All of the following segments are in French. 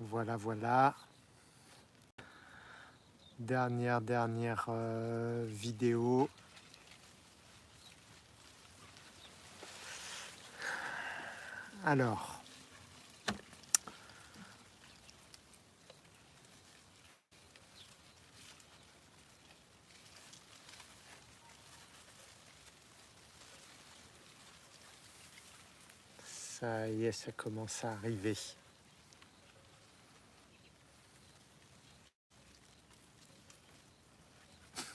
Voilà, voilà. Dernière, dernière euh, vidéo. Alors. Ça commence à arriver.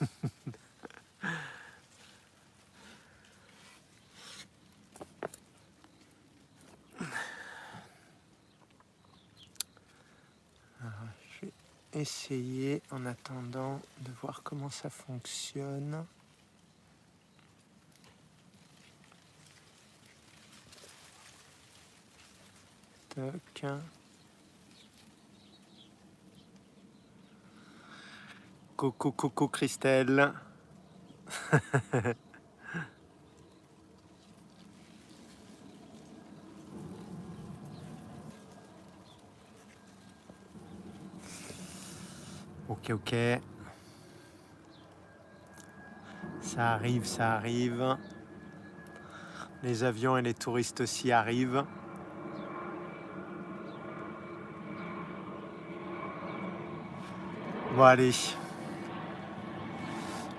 je vais essayer en attendant de voir comment ça fonctionne. Toc. Coucou, coucou Christelle. ok, ok. Ça arrive, ça arrive. Les avions et les touristes aussi arrivent. Bon allez,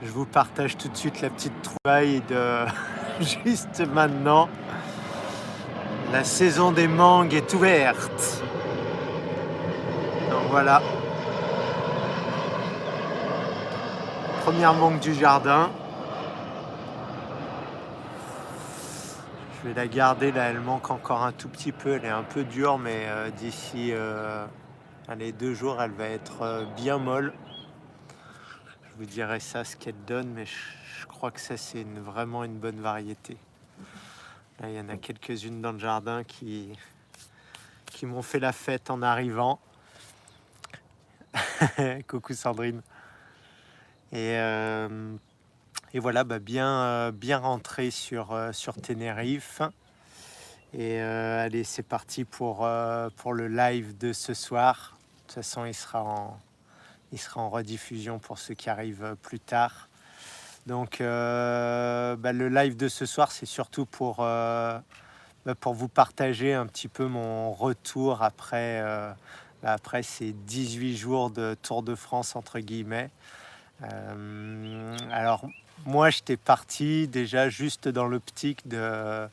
je vous partage tout de suite la petite trouvaille de juste maintenant. La saison des mangues est ouverte. Donc voilà. Première mangue du jardin. Je vais la garder là, elle manque encore un tout petit peu, elle est un peu dure, mais euh, d'ici euh, deux jours, elle va être euh, bien molle vous dirai ça, ce qu'elle donne, mais je, crois que ça, c'est vraiment une bonne variété. Il y en a quelques-unes dans le jardin qui, m'ont fait la fête en arrivant. Coucou Sandrine. Et, euh, voilà, bah bien, euh, rentré sur, sur Tenerife. Et allez, c'est parti pour le live de ce soir. De toute façon, il sera en, il sera en rediffusion pour ceux qui arrivent plus tard. Donc euh, bah, le live de ce soir, c'est surtout pour, euh, bah, pour vous partager un petit peu mon retour après, euh, après ces 18 jours de Tour de France, entre guillemets. alors moi, j'étais parti déjà juste dans l'optique de,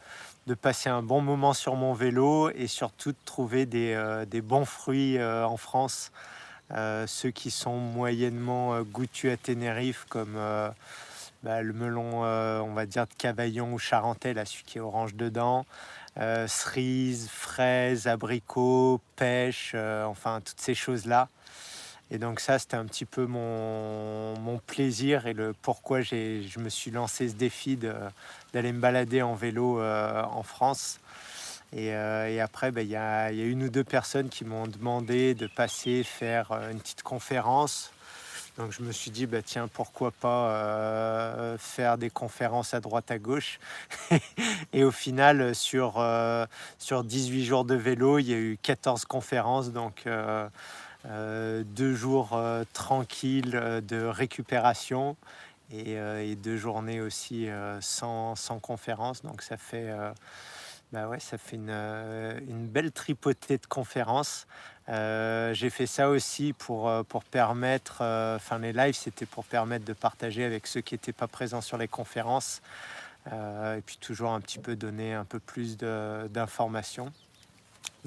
de passer un bon moment sur mon vélo et surtout de trouver des, des bons fruits en France. Euh, ceux qui sont moyennement euh, goûtus à Tenerife, comme euh, bah, le melon, on va dire, de Cavaillon ou Charentais, là, celui qui est orange dedans, cerises, fraises, abricots, pêche, enfin, toutes ces choses-là. Et donc ça, c'était un petit peu mon, plaisir et le pourquoi je me suis lancé ce défi d'aller me balader en vélo en France. Euh, et, après, ben, il y, a une ou deux personnes qui m'ont demandé de passer faire euh, une petite conférence. Donc je me suis dit, bah, tiens, pourquoi pas euh, faire des conférences à droite à gauche. et au final, sur, sur 18 jours de vélo, il y a eu 14 conférences. Donc deux jours tranquilles de récupération et, deux journées aussi sans, sans conférence. Donc ça fait bah ouais, ça fait une, euh, une belle tripotée de conférences. Euh, j'ai fait ça aussi pour, euh, pour permettre, enfin les lives, c'était pour permettre de partager avec ceux qui n'étaient pas présents sur les conférences. et puis toujours un petit peu donner un peu plus d'informations.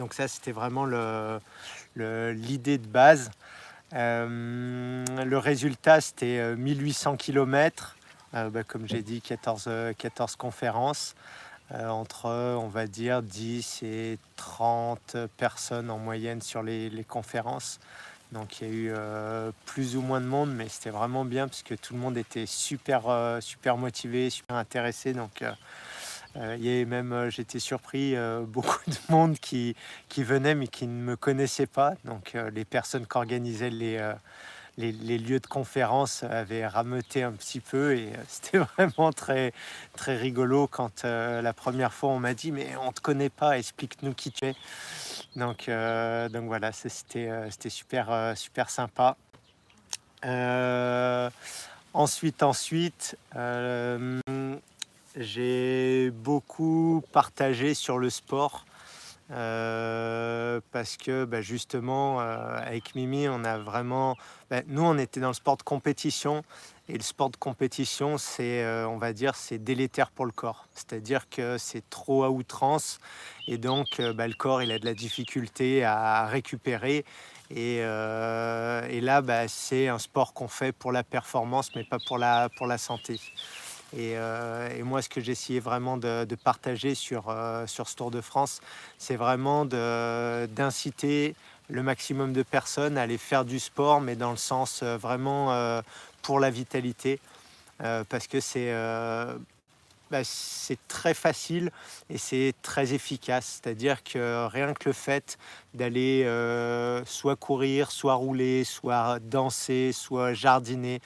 Donc ça, c'était vraiment l'idée de base. le résultat, c'était 1800 km, bah, comme j'ai dit, 14, 14 conférences. Euh, entre, on va dire, 10 et 30 personnes en moyenne sur les, conférences. Donc il y a eu euh, plus ou moins de monde, mais c'était vraiment bien parce que tout le monde était super, euh, super motivé, super intéressé. Donc il y avait même, j'étais surpris, beaucoup de monde qui, qui venait mais qui ne me connaissait pas. Donc les personnes qui organisaient les, les, lieux de conférence avaient rameuté un petit peu et c'était vraiment très, très rigolo quand la première fois on m'a dit mais on te connaît pas, explique-nous qui tu es. Donc, donc voilà, c'était super, super sympa. ensuite, ensuite, j'ai beaucoup partagé sur le sport. Euh, parce que bah, justement euh, avec Mimi on a vraiment bah, nous on était dans le sport de compétition. Et le sport de compétition c'est euh, on va dire c'est délétère pour le corps. C'est à dire que c'est trop à outrance. Et donc bah, le corps il a de la difficulté à récupérer. Et, et là c'est un sport qu'on fait pour la performance mais pas pour la, pour la santé euh, et, moi, ce que j'essayais vraiment de, partager sur, euh, sur ce Tour de France, c'est vraiment d'inciter le maximum de personnes à aller faire du sport, mais dans le sens euh, vraiment pour la vitalité, parce que c'est bah, c'est très facile et c'est très efficace. C'est-à-dire que rien que le fait d'aller soit courir, soit rouler, soit danser, soit jardiner,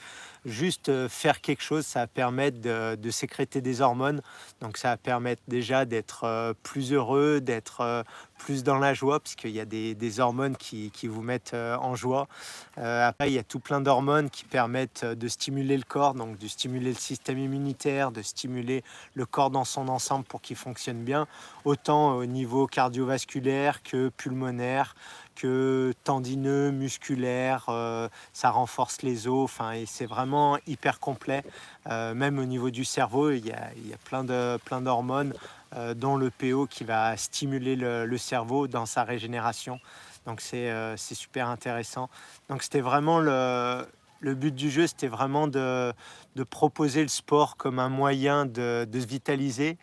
juste euh, faire quelque chose, ça va permettre de, sécréter des hormones. Donc ça va permettre déjà d'être euh, plus heureux, d'être euh, plus dans la joie, puisqu'il y a des, hormones qui, vous mettent en joie. après, il y a tout plein d'hormones qui permettent de stimuler le corps, donc de stimuler le système immunitaire, de stimuler le corps dans son ensemble pour qu'il fonctionne bien, autant au niveau cardiovasculaire que pulmonaire, que tendineux, musculaire, euh, ça renforce les os, enfin, et c'est vraiment hyper complet. Euh, même au niveau du cerveau, il y a, plein, de, plein d'hormones, euh, dont le PO qui va stimuler le, cerveau dans sa régénération. Donc c'est, c'est super intéressant. Donc c'était vraiment le, le but du jeu, c'était vraiment de, de, proposer le sport comme un moyen de, de se vitaliser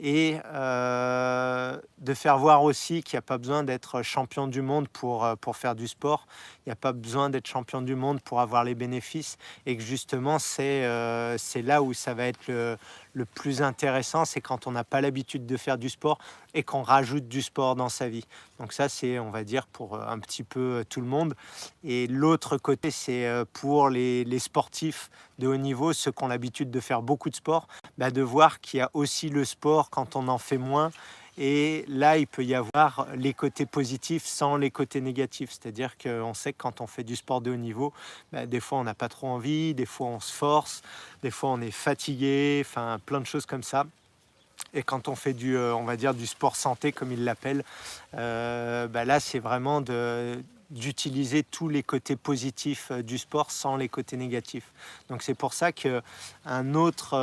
et euh, de faire voir aussi qu'il n'y a pas besoin d'être champion du monde pour, euh, faire du sport, n'y a pas besoin d'être champion du monde pour avoir les bénéfices, et que justement c'est euh, là où ça va être le, le plus intéressant, c'est quand on n'a pas l'habitude de faire du sport et qu'on rajoute du sport dans sa vie. Donc ça, c'est, on va dire, pour un petit peu tout le monde. Et l'autre côté, c'est pour les, les, sportifs de haut niveau, ceux qui ont l'habitude de faire beaucoup de sport, bah de voir qu'il y a aussi le sport quand on en fait moins. Et là, il peut y avoir les côtés positifs sans les côtés négatifs. C'est-à-dire qu'on sait que quand on fait du sport de haut niveau, bah, des fois on n'a pas trop envie, des fois on se force, des fois on est fatigué, enfin plein de choses comme ça. Et quand on fait du, euh, on va dire, du sport santé, comme ils l'appellent, euh, bah là, c'est vraiment d'utiliser tous les côtés positifs euh, du sport sans les côtés négatifs. Donc c'est pour ça qu'un autre,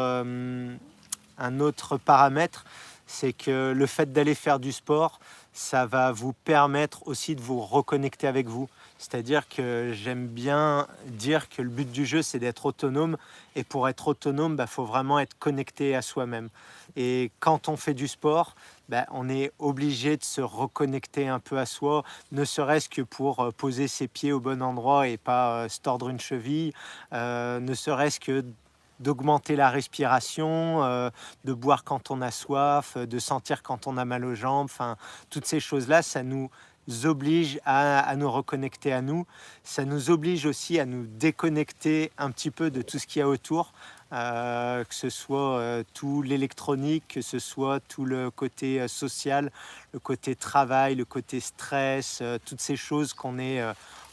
un autre paramètre, c'est que le fait d'aller faire du sport, ça va vous permettre aussi de vous reconnecter avec vous. C'est-à-dire que j'aime bien dire que le but du jeu, c'est d'être autonome. Et pour être autonome, il bah, faut vraiment être connecté à soi-même. Et quand on fait du sport, bah, on est obligé de se reconnecter un peu à soi, ne serait-ce que pour euh, poser ses pieds au bon endroit et pas euh, se tordre une cheville, euh, ne serait-ce que d'augmenter la respiration, euh, de boire quand on a soif, de sentir quand on a mal aux jambes. Enfin, toutes ces choses-là, ça nous oblige à, nous reconnecter à nous. Ça nous oblige aussi à nous déconnecter un petit peu de tout ce qu'il y a autour, euh, que ce soit euh, tout l'électronique, que ce soit tout le côté social, le côté travail, le côté stress, toutes ces choses qu'on est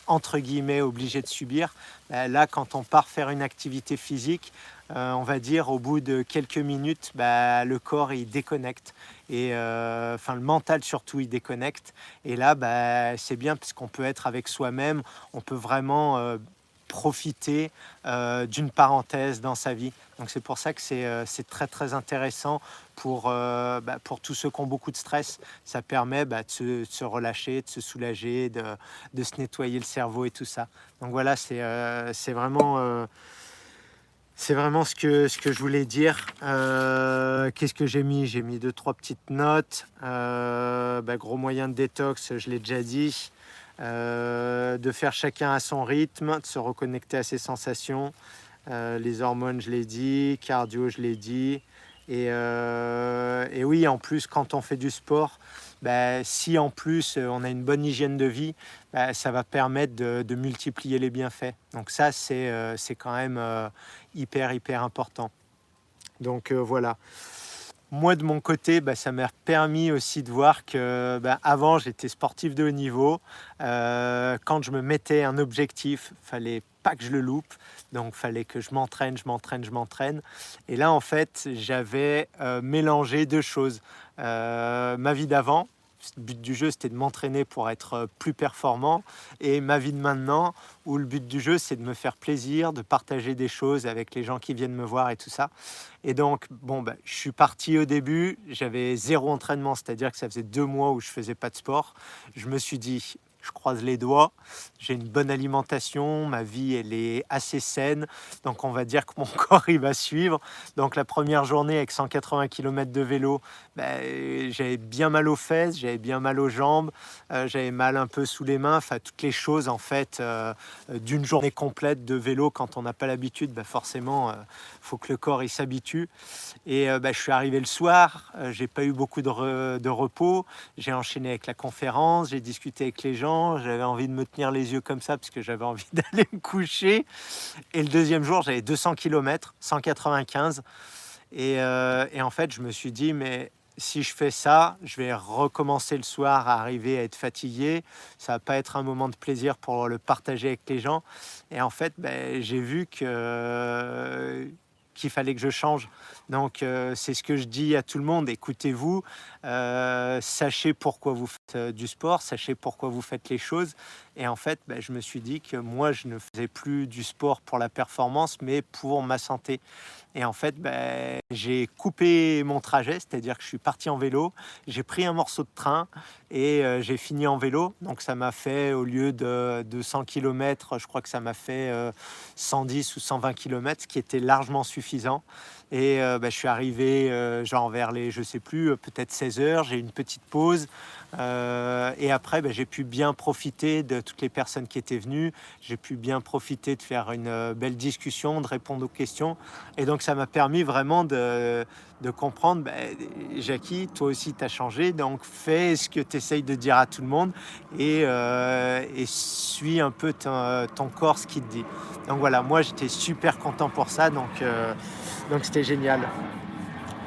entre guillemets obligé de subir. là, quand on part faire une activité physique, euh, on va dire au bout de quelques minutes, bah, le corps il déconnecte et euh, enfin le mental surtout il déconnecte. Et là, bah, c'est bien parce qu'on peut être avec soi-même, on peut vraiment euh, profiter d'une parenthèse dans sa vie. Donc c'est pour ça que c'est très très intéressant pour, bah, pour tous ceux qui ont beaucoup de stress. Ça permet de se, se, relâcher, de se soulager, de, de, se nettoyer le cerveau et tout ça. Donc voilà, c'est vraiment c'est vraiment ce que, je voulais dire. Euh, qu'est-ce que j'ai mis? J'ai mis deux, trois petites notes. Euh, bah, gros moyen de détox, je l'ai déjà dit. Euh, de faire chacun à son rythme, de se reconnecter à ses sensations. les hormones, je l'ai dit. Cardio, je l'ai dit. Et, oui, en plus, quand on fait du sport, bah, si en plus on a une bonne hygiène de vie, bah, ça va permettre de, multiplier les bienfaits. Donc ça, c'est quand même hyper, hyper important. Donc voilà. Moi, de mon côté, bah, ça m'a permis aussi de voir que avant, j'étais sportif de haut niveau. Euh, quand je me mettais un objectif, fallait pas que je le loupe. Donc, fallait que je m'entraîne, je m'entraîne, je m'entraîne. Et là, en fait, j'avais euh, mélangé deux choses. Euh, ma vie d'avant, le but du jeu, c'était de m'entraîner pour être euh, plus performant. Et ma vie de maintenant, où le but du jeu, c'est de me faire plaisir, de partager des choses avec les gens qui viennent me voir et tout ça. Et donc, bon, ben, je suis parti au début, j'avais zéro entraînement, c'est-à-dire que ça faisait deux mois où je faisais pas de sport. Je me suis dit, je croise les doigts. J'ai une bonne alimentation, ma vie elle est assez saine, donc on va dire que mon corps il va suivre. Donc la première journée avec 180 km de vélo, ben, j'avais bien mal aux fesses, j'avais bien mal aux jambes, euh, j'avais mal un peu sous les mains, enfin toutes les choses en fait euh, d'une journée complète de vélo quand on n'a pas l'habitude, ben, forcément euh, faut que le corps il s'habitue. Et ben, je suis arrivé le soir, j'ai pas eu beaucoup de, de repos, j'ai enchaîné avec la conférence, j'ai discuté avec les gens j'avais envie de me tenir les comme ça parce que j'avais envie d'aller me coucher. Et le deuxième jour, j'avais 200 km, 195. Et, en fait, je me suis dit, mais si je fais ça, je vais recommencer le soir à arriver à être fatigué. Ça va pas être un moment de plaisir pour le partager avec les gens. Et en fait, ben, j'ai vu que qu'il fallait que je change. Donc euh, c'est ce que je dis à tout le monde, écoutez-vous, euh, sachez pourquoi vous faites euh, du sport, sachez pourquoi vous faites les choses. Et en fait, ben, je me suis dit que moi, je ne faisais plus du sport pour la performance, mais pour ma santé. Et en fait, ben, j'ai coupé mon trajet, c'est-à-dire que je suis parti en vélo, j'ai pris un morceau de train et j'ai fini en vélo. Donc ça m'a fait, au lieu de, 100 km, je crois que ça m'a fait 110 ou 120 km, ce qui était largement suffisant. Et euh, bah, je suis arrivé euh, genre vers les, je sais plus, euh, peut-être 16 heures, j'ai une petite pause. Et après, bah, j'ai pu bien profiter de toutes les personnes qui étaient venues. J'ai pu bien profiter de faire une belle discussion, de répondre aux questions. Et donc, ça m'a permis vraiment de, comprendre, bah, Jackie, toi aussi, tu as changé. Donc, fais ce que tu essayes de dire à tout le monde et, et suis un peu ton, ton, corps, ce qu'il te dit. Donc, voilà, moi, j'étais super content pour ça. Donc, donc c'était génial.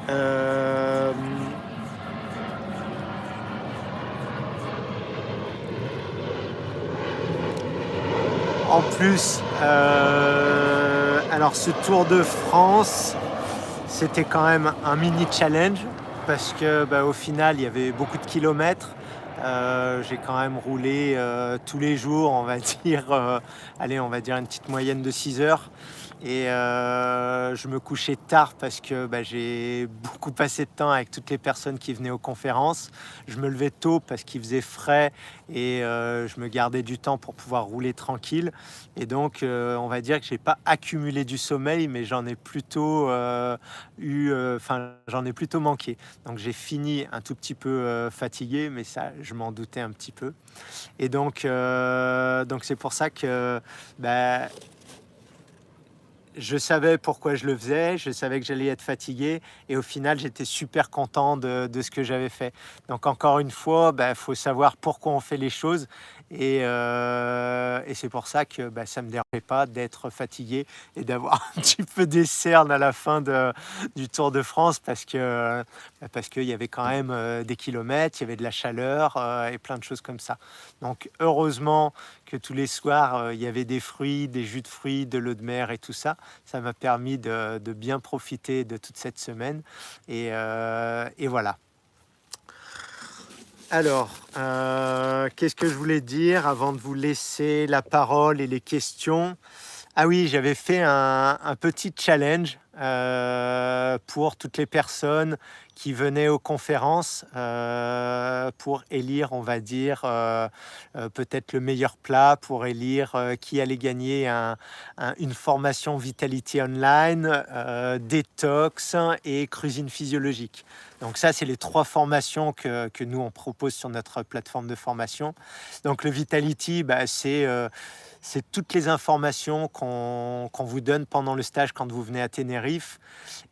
Euh, en plus, euh, alors ce Tour de France, c'était quand même un mini challenge parce que bah, au final il y avait beaucoup de kilomètres. Euh, j'ai quand même roulé tous les jours, on va dire, allez, on va dire une petite moyenne de 6 heures. Et euh, je me couchais tard parce que bah, j'ai beaucoup passé de temps avec toutes les personnes qui venaient aux conférences. Je me levais tôt parce qu'il faisait frais et euh, je me gardais du temps pour pouvoir rouler tranquille. Et donc, euh, on va dire que j'ai pas accumulé du sommeil, mais j'en ai plutôt eu, enfin, j'en ai plutôt manqué. Donc, j'ai fini un tout petit peu fatigué, mais ça, je m'en doutais un petit peu. Et donc, donc c'est pour ça que bah, je savais pourquoi je le faisais, je savais que j'allais être fatigué et au final j'étais super content de, ce que j'avais fait. Donc encore une fois, il bah, faut savoir pourquoi on fait les choses euh, et, c'est pour ça que bah, ça ne me dérangeait pas d'être fatigué et d'avoir un petit peu des cernes à la fin du Tour de France parce que bah, parce qu'il y avait quand même euh, des kilomètres, il y avait de la chaleur euh, et plein de choses comme ça. Donc heureusement que tous les soirs il y avait des fruits, des jus de fruits, de l'eau de mer et tout ça. Ça m'a permis de, bien profiter de toute cette semaine et voilà. Alors, euh, qu'est-ce que je voulais dire avant de vous laisser la parole et les questions? Ah oui, j'avais fait un, petit challenge euh, pour toutes les personnes qui venaient aux conférences euh, pour élire, on va dire, peut-être le meilleur plat, pour élire qui allait gagner une formation Vitality Online, détox et cuisine physiologique. Donc ça, c'est les trois formations que, nous, on propose sur notre plateforme de formation. Donc le Vitality, bah, euh, c'est toutes les informations qu'on vous donne pendant le stage quand vous venez à Tenerife.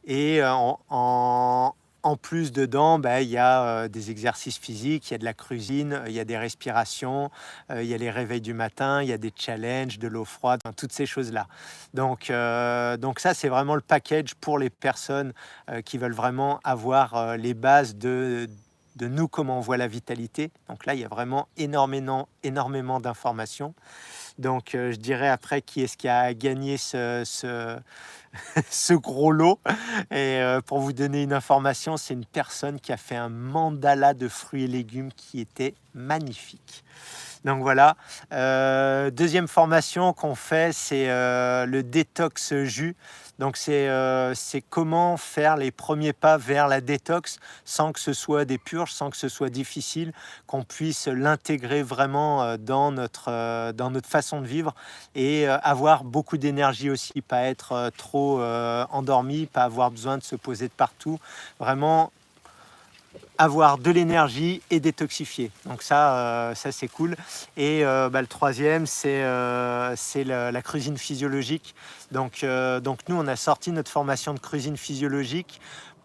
Et euh, en, en plus, dedans, bah, il y a euh, des exercices physiques, il y a de la cuisine, il y a des respirations, euh, il y a les réveils du matin, il y a des challenges, de l'eau froide, toutes ces choses-là. Donc, euh, donc ça, c'est vraiment le package pour les personnes qui veulent vraiment avoir les bases de, nous, comment on voit la vitalité. Donc là, il y a vraiment énormément, énormément d'informations. Donc je dirais après qui est-ce qui a gagné ce ce gros lot. Et euh, pour vous donner une information, c'est une personne qui a fait un mandala de fruits et légumes qui était magnifique. Donc voilà. Euh, deuxième formation qu'on fait, c'est euh, le détox jus. Donc euh, c'est comment faire les premiers pas vers la détox sans que ce soit des purges, sans que ce soit difficile, qu'on puisse l'intégrer vraiment euh, dans notre, euh, dans notre façon de vivre et avoir beaucoup d'énergie aussi, pas être trop endormi, pas avoir besoin de se poser de partout. Vraiment avoir de l'énergie et détoxifier. Donc ça, euh, ça c'est cool. Et euh, bah, le troisième, c'est euh, la, cuisine physiologique. Donc, donc nous, on a sorti notre formation de cuisine physiologique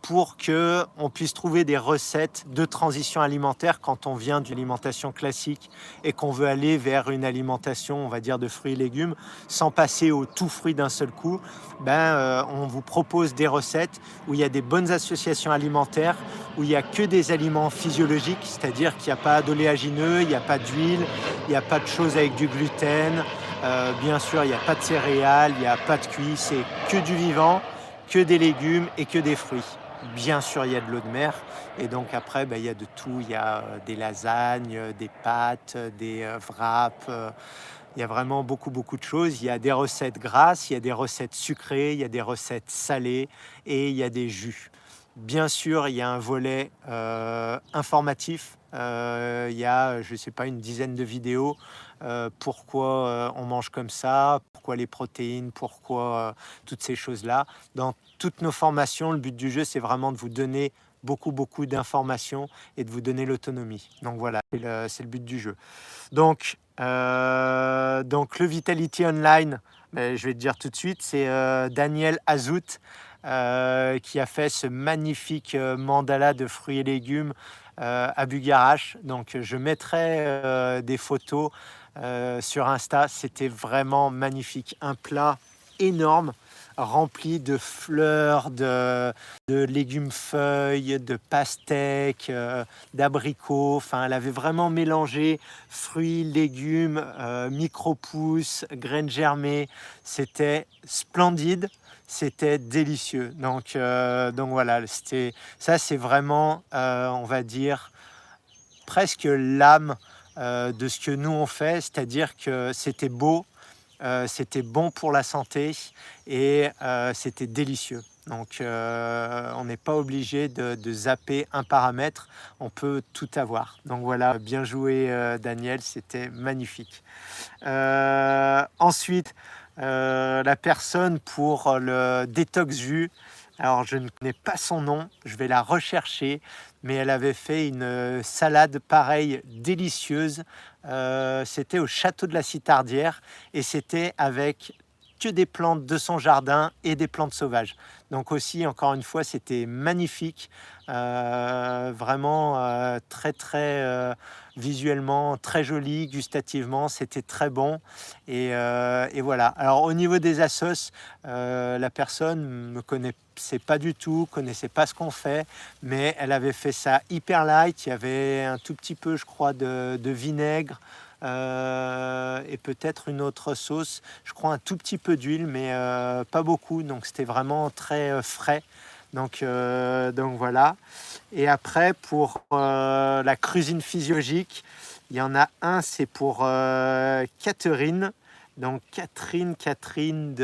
pour que on puisse trouver des recettes de transition alimentaire quand on vient d'une alimentation classique et qu'on veut aller vers une alimentation, on va dire, de fruits et légumes, sans passer au tout fruit d'un seul coup. Ben, euh, on vous propose des recettes où il y a des bonnes associations alimentaires, où il n'y a que des aliments physiologiques, c'est-à-dire qu'il n'y a pas d'oléagineux, il n'y a pas d'huile, il n'y a pas de choses avec du gluten. Euh, bien sûr, il n'y a pas de céréales, il n'y a pas de cuit, c'est que du vivant, que des légumes et que des fruits. Bien sûr, il y a de l'eau de mer. Et donc après, ben, il y a de tout. Il y a euh, des lasagnes, euh, des pâtes, des euh, wraps. il y a vraiment beaucoup, beaucoup de choses. Il y a des recettes grasses, il y a des recettes sucrées, il y a des recettes salées et il y a des jus. Bien sûr, il y a un volet informatif. il y a, je ne sais pas, une dizaine de vidéos euh, pourquoi euh, on mange comme ça, pourquoi les protéines, pourquoi euh, toutes ces choses-là? Dans toutes nos formations, le but du jeu, c'est vraiment de vous donner beaucoup, beaucoup d'informations et de vous donner l'autonomie. Donc voilà, c'est le, but du jeu. Donc, donc le Vitality Online, ben, je vais te dire tout de suite, c'est Daniel Azout qui a fait ce magnifique mandala de fruits et légumes à Bugarache. Donc je mettrai des photos euh, sur Insta. C'était vraiment magnifique. Un plat énorme rempli de fleurs, de, légumes feuilles, de pastèques, euh, d'abricots. Enfin, elle avait vraiment mélangé fruits, légumes, euh, micro-pousses, graines germées. C'était splendide. C'était délicieux. Donc, donc voilà, ça, c'est vraiment, on va dire, presque l'âme euh, de ce que nous on fait, c'est-à-dire que c'était beau, euh, c'était bon pour la santé et euh, c'était délicieux. Donc on n'est pas obligé de, zapper un paramètre, on peut tout avoir. Donc voilà, bien joué Daniel, c'était magnifique. ensuite, la personne pour le détox jus, alors je ne connais pas son nom, je vais la rechercher, mais elle avait fait une euh, salade pareille délicieuse. Euh, c'était au château de la Citardière et c'était avec que des plantes de son jardin et des plantes sauvages. Donc aussi, encore une fois, c'était magnifique, euh, vraiment euh, très très euh, visuellement très joli, gustativement, c'était très bon. Et, voilà. Alors au niveau des assos, la personne me connaissait pas du tout, connaissait pas ce qu'on fait, mais elle avait fait ça hyper light. Il y avait un tout petit peu, je crois, de vinaigre. Euh, et peut-être une autre sauce. Je crois un tout petit peu d'huile, mais euh, pas beaucoup. Donc c'était vraiment très euh, frais. Donc, donc voilà. Et après, pour la cuisine physiologique, il y en a un, c'est pour Catherine. Donc Catherine, Catherine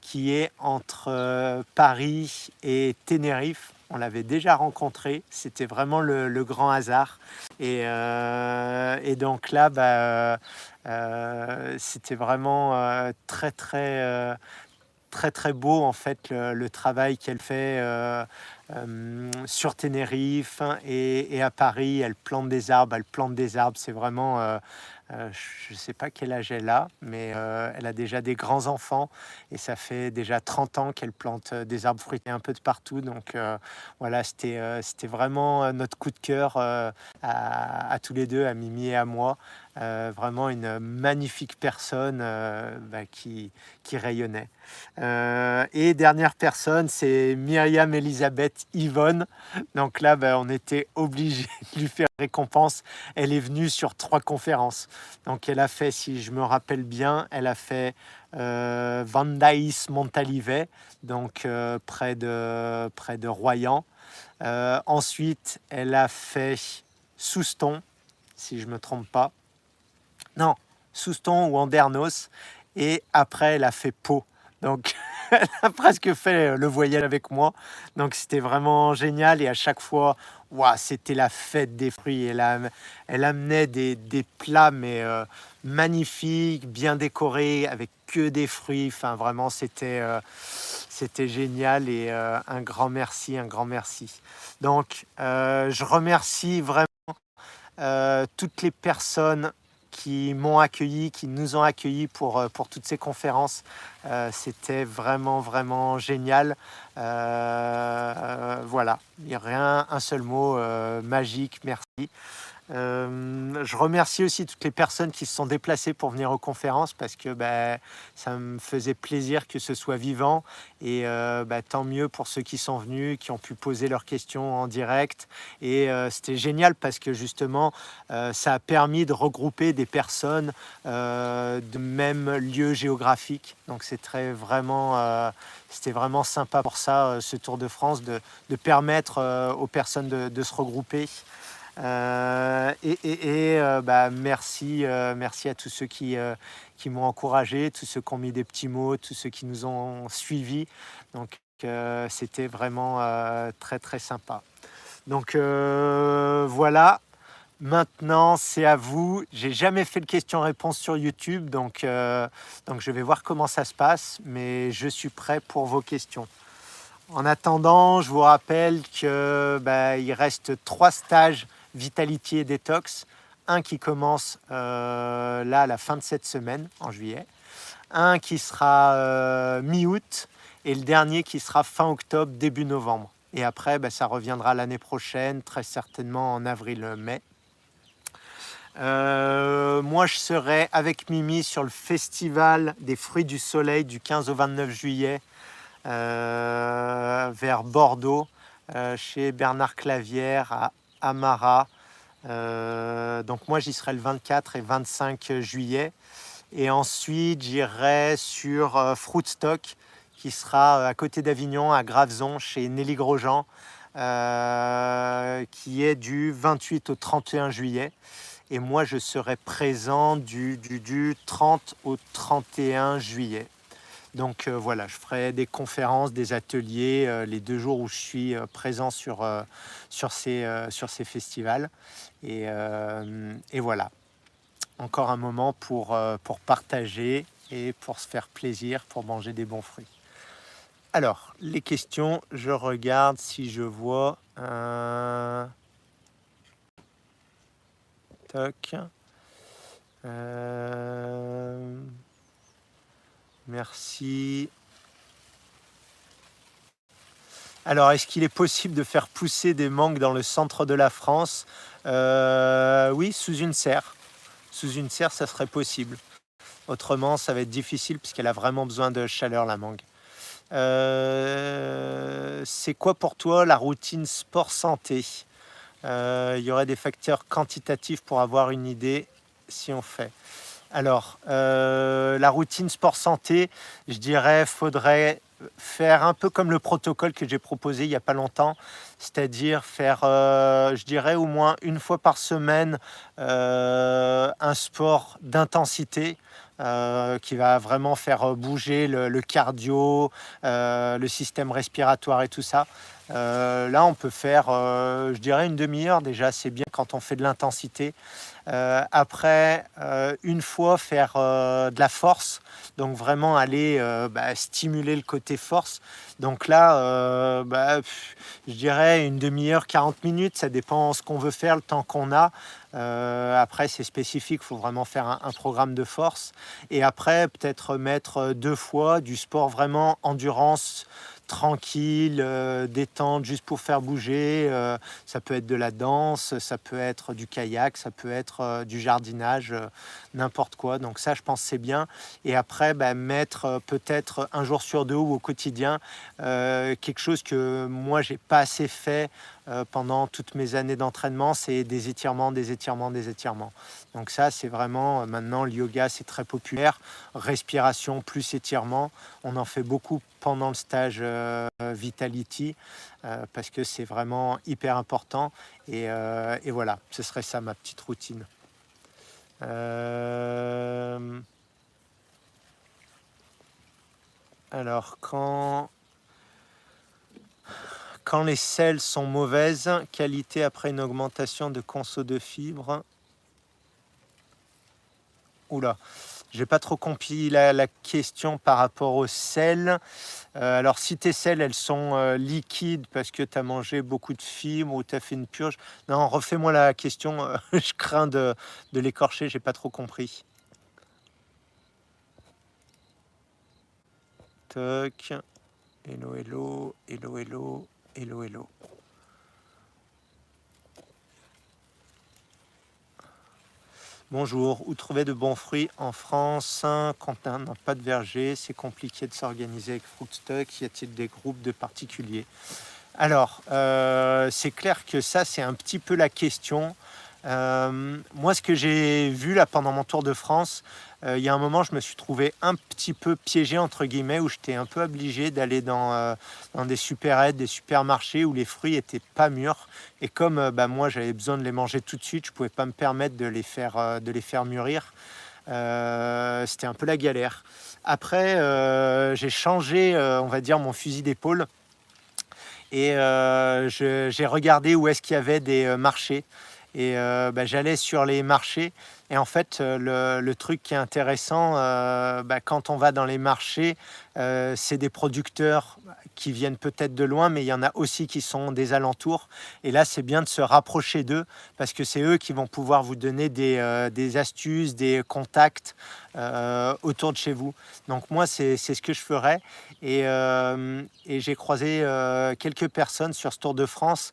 qui est entre Paris et Tenerife. On l'avait déjà rencontré, c'était vraiment le, grand hasard. Et, euh, donc là, bah, euh, c'était vraiment euh, très très très très beau en fait le, travail qu'elle fait sur Tenerife et, et, à Paris, elle plante des arbres, elle plante des arbres. C'est vraiment je ne sais pas quel âge elle a, mais euh, elle a déjà des grands-enfants et ça fait déjà 30 ans qu'elle plante euh, des arbres fruitiers un peu de partout. Donc voilà, c'était vraiment notre coup de cœur à, à, tous les deux, à Mimi et à moi. Euh, vraiment une magnifique personne euh, bah, qui, rayonnait. Euh, et dernière personne, c'est Myriam Elisabeth Yvonne. Donc là, bah, on était obligé de lui faire récompense. Elle est venue sur trois conférences. Donc elle a fait, si je me rappelle bien, elle a fait Vandaïs Montalivet, donc près, de, près de Royan. ensuite, elle a fait Souston, si je ne me trompe pas. Non, Souston ou Andernos. Et après, elle a fait Pau. Donc, elle a presque fait le voyage avec moi. Donc, c'était vraiment génial. Et à chaque fois, c'était la fête des fruits. Elle, elle amenait des, plats, mais euh, magnifiques, bien décorés, avec que des fruits. Enfin, vraiment, c'était euh, génial. Et euh, un grand merci, un grand merci. Donc, je remercie vraiment toutes les personnes qui m'ont accueilli, qui nous ont accueillis pour, euh, toutes ces conférences. Euh, c'était vraiment, vraiment génial. Euh, voilà, il n'y a rien, un seul mot, magique, merci. Euh, je remercie aussi toutes les personnes qui se sont déplacées pour venir aux conférences parce que bah, ça me faisait plaisir que ce soit vivant. Et euh, bah, tant mieux pour ceux qui sont venus, qui ont pu poser leurs questions en direct. Et euh, c'était génial parce que justement ça a permis de regrouper des personnes de même lieu géographique donc c'était vraiment sympa pour ça ce Tour de France de, permettre aux personnes de se regrouper euh, et, euh, bah, merci, euh, merci à tous ceux qui, qui m'ont encouragé, tous ceux qui ont mis des petits mots, tous ceux qui nous ont suivis. Donc c'était vraiment très très sympa. Donc voilà, Maintenant, c'est à vous. J'ai jamais fait de questions-réponses sur YouTube, donc, donc je vais voir comment ça se passe, mais je suis prêt pour vos questions. En attendant, je vous rappelle qu'il bah, reste trois stages Vitality et Detox. Un qui commence euh, là à la fin de cette semaine, en juillet. Un qui sera euh, mi-août et le dernier qui sera fin octobre, début novembre. Et après, ben, ça reviendra l'année prochaine, très certainement en avril-mai. Euh, moi, je serai avec Mimi sur le festival des fruits du soleil du 15 au 29 juillet vers Bordeaux, chez Bernard Clavière à Amara. Euh, donc moi j'y serai le 24 et 25 juillet. Et ensuite j'irai sur euh, Fruitstock qui sera euh, à côté d'Avignon à Graveson chez Nelly Grosjean qui est du 28 au 31 juillet. Et moi je serai présent du, du, du 30 au 31 juillet. Donc euh, voilà, je ferai des conférences, des ateliers euh, les deux jours où je suis euh, présent sur, sur, ces, sur ces festivals. Et, et, voilà, encore un moment pour, pour partager et pour se faire plaisir, pour manger des bons fruits. Alors, les questions, je regarde si je vois un... Toc. Merci. Alors, est-ce qu'il est possible de faire pousser des mangues dans le centre de la France? Euh, Oui, sous une serre. Sous une serre, ça serait possible. Autrement, ça va être difficile puisqu'elle a vraiment besoin de chaleur, la mangue. Euh, c'est quoi pour toi la routine sport-santé euh, Il y aurait des facteurs quantitatifs pour avoir une idée si on fait. Alors, euh, la routine sport-santé, je dirais, faudrait faire un peu comme le protocole que j'ai proposé il n'y a pas longtemps, c'est-à-dire faire, euh, je dirais, au moins une fois par semaine euh, un sport d'intensité. qui va vraiment faire bouger le, cardio, le système respiratoire et tout ça. là, on peut faire, je dirais, une demi-heure déjà, c'est bien quand on fait de l'intensité. Après, une fois, faire de la force, donc vraiment aller bah, stimuler le côté force. Donc là, bah, je dirais une demi-heure, 40 minutes, ça dépend ce qu'on veut faire, le temps qu'on a. Euh, après, c'est spécifique, il faut vraiment faire un, programme de force. Et après, peut-être mettre deux fois du sport vraiment endurance, tranquille, euh, détente, juste pour faire bouger. Euh, ça peut être de la danse, ça peut être du kayak, ça peut être du jardinage, n'importe quoi. Donc ça, je pense c'est bien. Et après, bah, mettre peut-être un jour sur deux ou au quotidien quelque chose que moi, j'ai pas assez fait euh, pendant toutes mes années d'entraînement, c'est des étirements, des étirements, des étirements. Donc ça, c'est vraiment, euh, maintenant, le yoga, c'est très populaire. Respiration plus étirement. On en fait beaucoup pendant le stage euh, Vitality parce que c'est vraiment hyper important. Et, et, voilà, ce serait ça ma petite routine. Alors, quand quand les selles sont mauvaises, qualité après une augmentation de conso de fibres. Oula, j'ai pas trop compris la, question par rapport aux selles. Euh, alors, si tes selles, elles sont euh, liquides parce que tu as mangé beaucoup de fibres ou tu as fait une purge. Non, refais-moi la question. Euh, je crains de, de l'écorcher, j'ai pas trop compris. Toc. Hello, hello, hello, hello. Hello, hello. Bonjour, où trouver de bons fruits en France quand on n'a pas de verger C'est compliqué de s'organiser avec Fruitstock. Y a-t-il des groupes de particuliers? Alors, euh, c'est clair que ça, c'est un petit peu la question. Euh, moi, ce que j'ai vu là pendant mon tour de France, il y a un moment, je me suis trouvé un petit peu piégé entre guillemets, où j'étais un peu obligé d'aller dans, euh, des supérettes, des supermarchés où les fruits étaient pas mûrs. Et comme bah, moi, j'avais besoin de les manger tout de suite, je pouvais pas me permettre de les faire, mûrir. C'était un peu la galère. Après, j'ai changé, on va dire, mon fusil d'épaule. Et j'ai regardé où est-ce qu'il y avait des marchés. Et euh, bah, j'allais sur les marchés. Et en fait, euh, le, truc qui est intéressant, euh, bah, quand on va dans les marchés, c'est des producteurs qui viennent peut-être de loin, mais il y en a aussi qui sont des alentours. Et là, c'est bien de se rapprocher d'eux parce que c'est eux qui vont pouvoir vous donner des astuces, des contacts autour de chez vous. Donc moi, c'est ce que je ferais. Et, et j'ai croisé quelques personnes sur ce Tour de France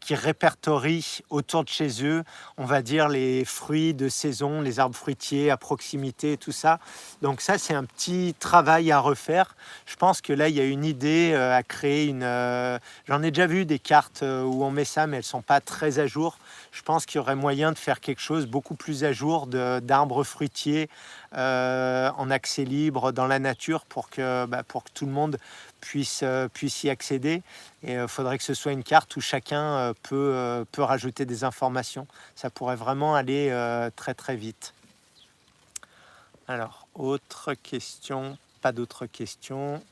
qui répertorient autour de chez eux, on va dire, les fruits de saison, les arbres fruitiers à proximité, tout ça. Donc ça, c'est un petit travail à refaire. Je pense que là, il y a une idée euh, à créer une... Euh, j'en ai déjà vu des cartes euh, où on met ça, mais elles sont pas très à jour. Je pense qu'il y aurait moyen de faire quelque chose beaucoup plus à jour d'arbres fruitiers en accès libre dans la nature pour que, bah, pour que tout le monde puisse, puisse y accéder. Et il faudrait que ce soit une carte où chacun peut, peut rajouter des informations. Ça pourrait vraiment aller très très vite. Alors, autre question Pas d'autres questions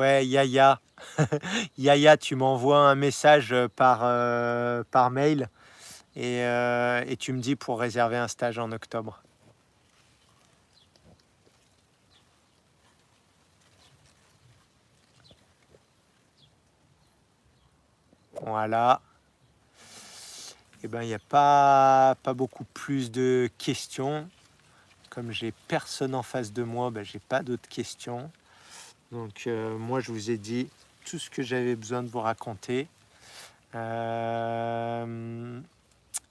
Ouais, Yaya. Yaya, tu m'envoies un message par, euh, par mail et, euh, et tu me dis pour réserver un stage en octobre. Voilà. Eh ben, il n'y a pas, pas beaucoup plus de questions. Comme j'ai personne en face de moi, ben, j'ai pas d'autres questions. Donc euh, moi, je vous ai dit tout ce que j'avais besoin de vous raconter. Euh,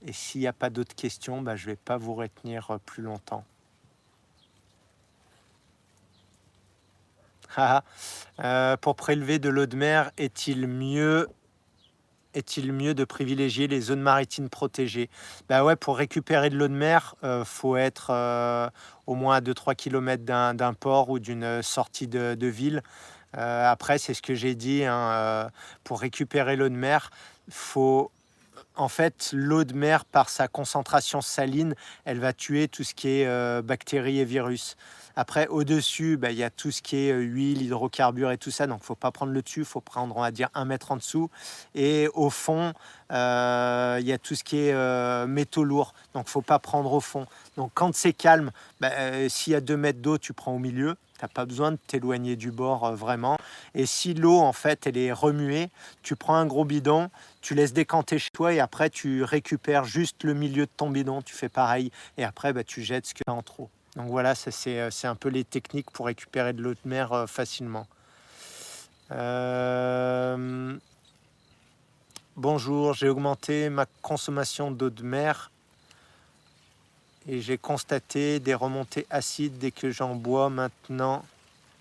et s'il n'y a pas d'autres questions, ben, je ne vais pas vous retenir plus longtemps. Ah, euh, pour prélever de l'eau de mer, est-il mieux est-il mieux de privilégier les zones maritimes protégées? Bah ouais, pour récupérer de l'eau de mer, euh, faut être euh, au moins à 2-3 km d'un port ou d'une sortie de, ville. Euh, après, c'est ce que j'ai dit, hein, pour récupérer l'eau de mer, faut en fait, l'eau de mer, par sa concentration saline, elle va tuer tout ce qui est bactéries et virus. Après, au-dessus, bah, il y a tout ce qui est huile, hydrocarbures et tout ça. Donc, faut pas prendre le dessus, faut prendre, on va dire, un mètre en dessous. Et au fond, il y a tout ce qui est métaux lourds. Donc, faut pas prendre au fond. Donc, quand c'est calme, bah, s'il y a deux mètres d'eau, tu prends au milieu. Tu n'as pas besoin de t'éloigner du bord vraiment. Et si l'eau, en fait, elle est remuée, tu prends un gros bidon, tu laisses décanter chez toi et après, tu récupères juste le milieu de ton bidon. Tu fais pareil. Et après, bah, tu jettes ce qu'il y a en trop. Donc voilà, euh, c'est un peu les techniques pour récupérer de l'eau de mer euh, facilement. Euh, bonjour, j'ai augmenté ma consommation d'eau de mer et j'ai constaté des remontées acides dès que j'en bois maintenant.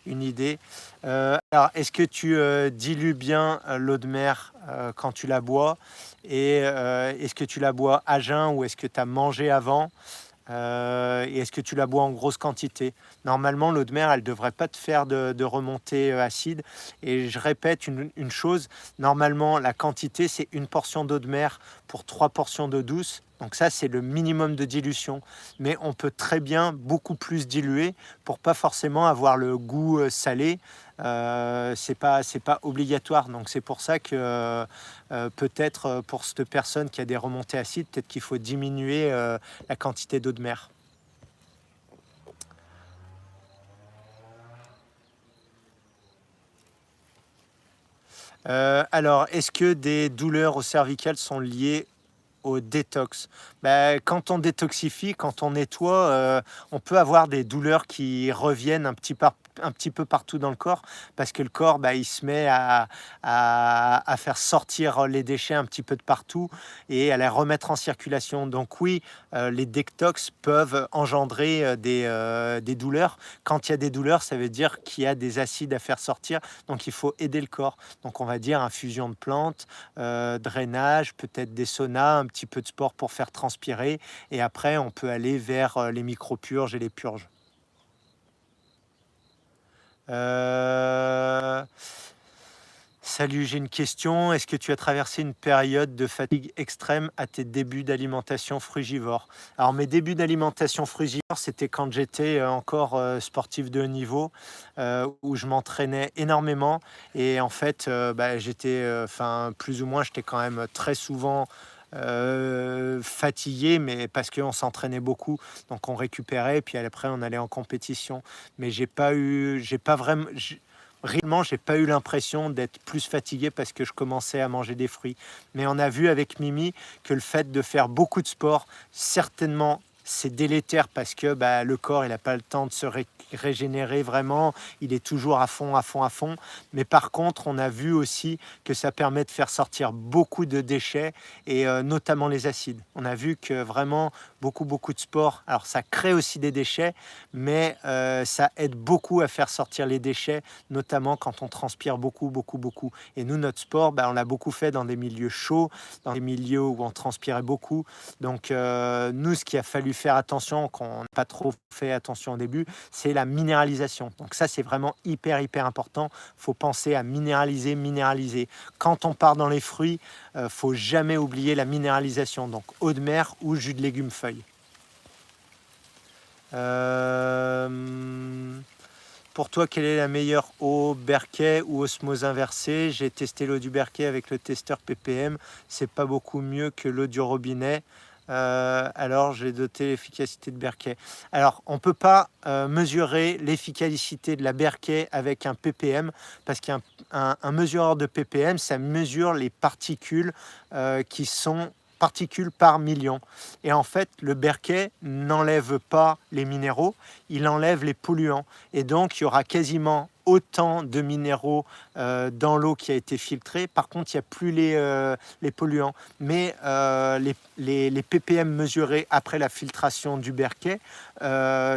Une idée. alors, est-ce que tu dilues bien l'eau de mer quand tu la bois? Et est-ce que tu la bois à jeun ou est-ce que tu as mangé avant? Euh, et est-ce que tu la bois en grosse quantité? Normalement, l'eau de mer, elle ne devrait pas te faire de, remontée euh, acide. Et je répète une chose, normalement, la quantité, c'est une portion d'eau de mer pour trois portions d'eau douce. Donc ça, c'est le minimum de dilution. Mais on peut très bien beaucoup plus diluer pour pas forcément avoir le goût euh, salé. Euh, c'est pas c'est pas obligatoire. Donc c'est pour ça que euh, peut-être pour cette personne qui a des remontées acides, peut-être qu'il faut diminuer la quantité d'eau de mer. alors, est-ce que des douleurs au cervical sont liées au détox. Ben, quand on détoxifie, quand on nettoie, euh, on peut avoir des douleurs qui reviennent un petit, peu partout dans le corps parce que le corps, bah, il se met à, faire sortir les déchets un petit peu de partout et à les remettre en circulation. Donc oui, euh, les détox peuvent engendrer des, euh, des, douleurs. Quand il y a des douleurs, ça veut dire qu'il y a des acides à faire sortir. Donc il faut aider le corps. Donc on va dire infusion de plantes, drainage, peut-être des saunas, un petit peu de sport pour faire transpirer. Et après, on peut aller vers les micro-purges et les purges. Euh, salut, j'ai une question. Est-ce que tu as traversé une période de fatigue extrême à tes débuts d'alimentation frugivore? Alors mes débuts d'alimentation frugivore, c'était quand j'étais euh, encore euh, sportif de haut niveau, où je m'entraînais énormément. Et en fait, bah, j'étais, enfin plus ou moins, j'étais quand même très souvent euh, fatigué, mais parce qu'on s'entraînait beaucoup, donc on récupérait, puis après on allait en compétition. Mais j'ai pas eu, j'ai pas vraiment, réellement, j'ai pas eu l'impression d'être plus fatigué parce que je commençais à manger des fruits. Mais on a vu avec Mimi que le fait de faire beaucoup de sport, certainement c'est délétère parce que bah, le corps il n'a pas le temps de se régénérer vraiment, il est toujours à fond, à fond, à fond. Mais par contre, on a vu aussi que ça permet de faire sortir beaucoup de déchets et euh, notamment les acides. On a vu que vraiment beaucoup, beaucoup de sport, alors ça crée aussi des déchets, mais euh, ça aide beaucoup à faire sortir les déchets, notamment quand on transpire beaucoup, beaucoup, beaucoup. Et nous, notre sport, bah, on l'a beaucoup fait dans des milieux chauds, dans des milieux où on transpirait beaucoup. Donc euh, nous, ce qu'il a fallu faire attention, qu'on n'a pas trop fait attention au début, c'est la minéralisation. Donc ça, c'est vraiment hyper, hyper important. faut penser à minéraliser, minéraliser. Quand on part dans les fruits, euh, faut jamais oublier la minéralisation. Donc eau de mer ou jus de légumes feuilles. Euh, pour toi, quelle est la meilleure eau Berquet ou osmose inversée? J'ai testé l'eau du Berquet avec le testeur ppm. C'est pas beaucoup mieux que l'eau du robinet. Euh, alors j'ai doté l'efficacité de Berkey. Alors on ne peut pas euh, mesurer l'efficacité de la Berkey avec un ppm parce qu'un un, mesureur de ppm, ça mesure les particules euh, qui sont particules par million. Et en fait, le Berkey n'enlève pas les minéraux, il enlève les polluants. Et donc, il y aura quasiment autant de minéraux euh, dans l'eau qui a été filtrée. Par contre, il n'y a plus les, euh, polluants. Mais euh, les, les, ppm mesurés après la filtration du Berquet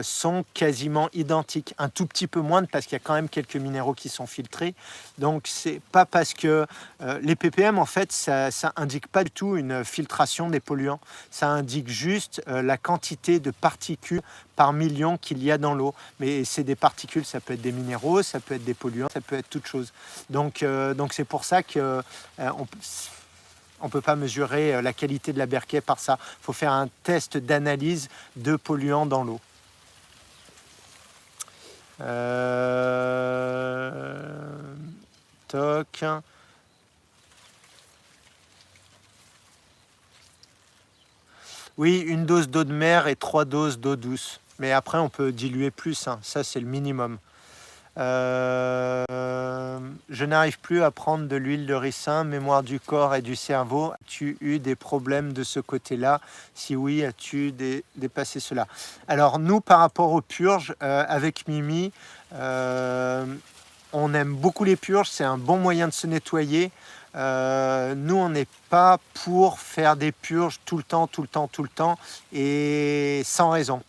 sont quasiment identiques. Un tout petit peu moins parce qu'il y a quand même quelques minéraux qui sont filtrés. Donc, c'est pas parce que les ppm, en fait, ça, ça indique pas du tout une filtration des polluants. Ça indique juste la quantité de particules par million qu'il y a dans l'eau. Mais c'est des particules, ça peut être des minéraux, ça peut être des polluants, ça peut être toute chose. Donc euh, donc c'est pour ça que euh, ne peut pas mesurer euh, la qualité de la berquet par ça. Il faut faire un test d'analyse de polluants dans l'eau. Oui, une dose d'eau de mer et trois doses d'eau douce. Mais après, on peut diluer plus. Hein. Ça, c'est le minimum. Euh, je n'arrive plus à prendre de l'huile de ricin, mémoire du corps et du cerveau. As-tu eu des problèmes de ce côté-là? Si oui, as-tu dépassé cela? Alors nous, par rapport aux purges, euh, avec Mimi, euh, on aime beaucoup les purges, c'est un bon moyen de se nettoyer. nous, on n'est pas pour faire des purges tout le temps, tout le temps, tout le temps, et sans raison.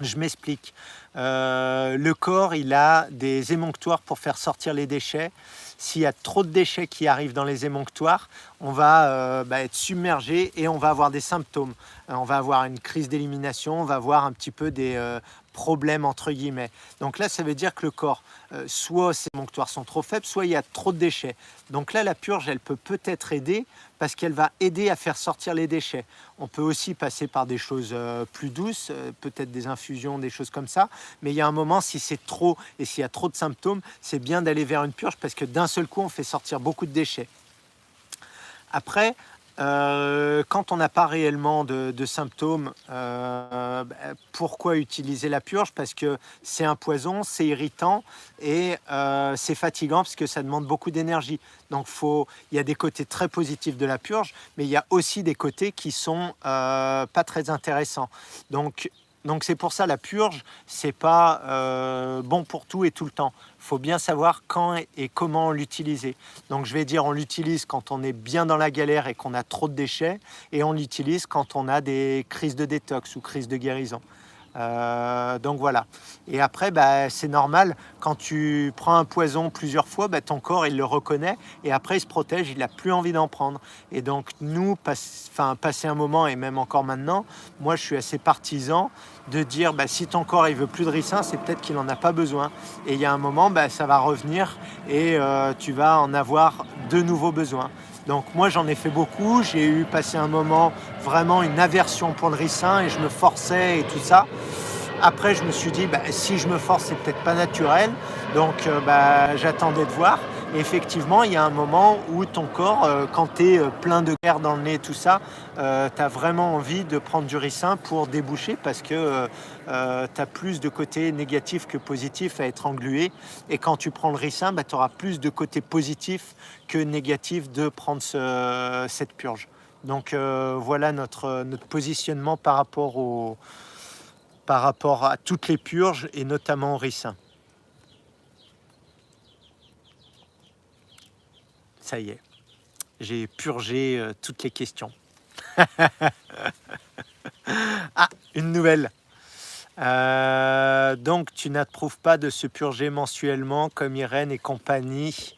Je m'explique. Euh, le corps, il a des émonctoires pour faire sortir les déchets. S'il y a trop de déchets qui arrivent dans les émonctoires, on va euh, bah, être submergé et on va avoir des symptômes. Euh, on va avoir une crise d'élimination, on va avoir un petit peu des problèmes entre guillemets. Donc là, ça veut dire que le corps, soit ses émonctoires sont trop faibles, soit il y a trop de déchets. Donc là, la purge, elle peut peut-être aider parce qu'elle va aider à faire sortir les déchets. On peut aussi passer par des choses euh, plus douces, euh, peut-être des infusions, des choses comme ça. Mais il y a un moment, si c'est trop et s'il y a trop de symptômes, c'est bien d'aller vers une purge parce que d'un seul coup, on fait sortir beaucoup de déchets. Après, euh, quand on n'a pas réellement de, symptômes, euh, bah, pourquoi utiliser la purge? Parce que c'est un poison, c'est irritant et euh, c'est fatigant parce que ça demande beaucoup d'énergie. Donc il y a des côtés très positifs de la purge, mais il y a aussi des côtés qui sont pas très intéressants. Donc donc c'est pour ça la purge, c'est pas euh, bon pour tout et tout le temps. Faut bien savoir quand et comment l'utiliser. Donc je vais dire on l'utilise quand on est bien dans la galère et qu'on a trop de déchets, et on l'utilise quand on a des crises de détox ou crises de guérison. Euh, donc voilà. Et après, bah, c'est normal, quand tu prends un poison plusieurs fois, bah, ton corps, il le reconnaît et après, il se protège, il n'a plus envie d'en prendre. Et donc, nous, enfin, passer un moment, et même encore maintenant, moi, je suis assez partisan de dire, bah, si ton corps, il veut plus de ricin, c'est peut-être qu'il n'en a pas besoin. Et il y a un moment, ça va revenir et euh, tu vas en avoir de nouveaux besoins. Donc moi j'en ai fait beaucoup, j'ai eu passé un moment vraiment une aversion pour le ricin et je me forçais et tout ça. Après je me suis dit bah, si je me force c'est peut-être pas naturel, donc euh, bah, j'attendais de voir effectivement, il y a un moment où ton corps, euh, quand tu euh, plein de glaire dans le nez, tout ça, euh, tu as vraiment envie de prendre du ricin pour déboucher parce que tu as plus de côtés négatifs que positifs à être englué. Et quand tu prends le ricin, bah, tu auras plus de côtés positifs que négatifs de prendre cette purge. Donc voilà notre, notre positionnement par rapport, au, par rapport à toutes les purges et notamment au ricin. ça y est, j'ai purgé euh, toutes les questions. ah, une nouvelle. Euh, donc, tu n'approuves pas de se purger mensuellement comme Irène et compagnie,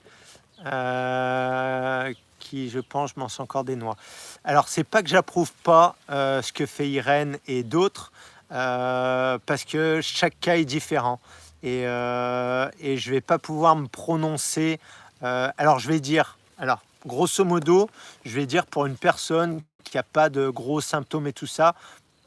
euh, qui, je pense, je m'en sens encore des noix. Alors, c'est pas que j'approuve pas ce que fait Irène et d'autres, parce que chaque cas est différent. Et, et je vais pas pouvoir me prononcer. alors, je vais dire alors, grosso modo, je vais dire pour une personne qui n'a pas de gros symptômes et tout ça,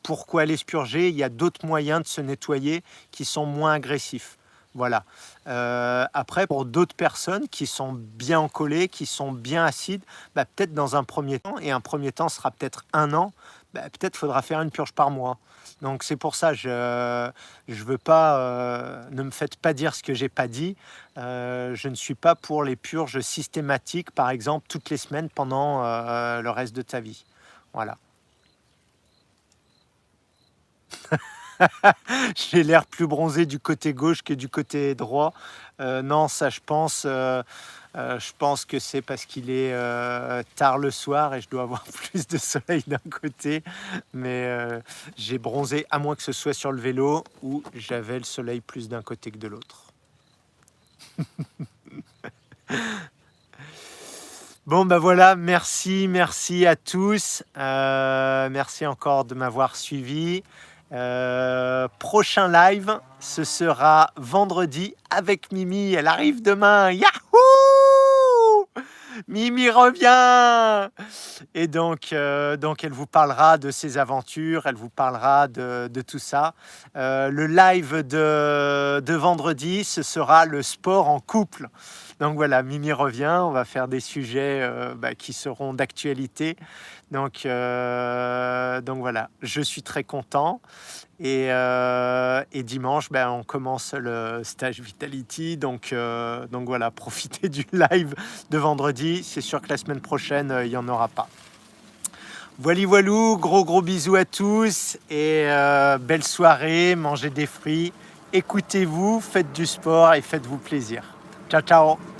pourquoi aller se purger Il y a d'autres moyens de se nettoyer qui sont moins agressifs. Voilà. Euh, après, pour d'autres personnes qui sont bien encollées, qui sont bien acides, bah, peut-être dans un premier temps, et un premier temps sera peut-être un an, bah, peut-être faudra faire une purge par mois. Donc c'est pour ça, je ne veux pas, euh, ne me faites pas dire ce que j'ai pas dit. Euh, je ne suis pas pour les purges systématiques, par exemple, toutes les semaines pendant le reste de ta vie. Voilà. j'ai l'air plus bronzé du côté gauche que du côté droit. non, ça je pense euh, je pense que c'est parce qu'il est euh, tard le soir et je dois avoir plus de soleil d'un côté. Mais euh, j'ai bronzé, à moins que ce soit sur le vélo où j'avais le soleil plus d'un côté que de l'autre. Bon ben voilà, merci, merci à tous. merci encore de m'avoir suivi. Prochain live, ce sera vendredi avec Mimi. Elle arrive demain. Yahoo Mimi revient Et donc, euh, elle vous parlera de ses aventures, elle vous parlera de, de tout ça. Euh, le live de, de vendredi, ce sera le sport en couple. Donc voilà, Mimi revient, on va faire des sujets euh, bah, qui seront d'actualité. Donc, euh, donc voilà, je suis très content. Et, euh, et dimanche, ben, on commence le stage Vitality. Donc, donc voilà, profitez du live de vendredi. C'est sûr que la semaine prochaine, il n'y en aura pas. Voilà, voilou, gros gros bisous à tous et belle soirée, mangez des fruits, écoutez-vous, faites du sport et faites-vous plaisir. Ciao ciao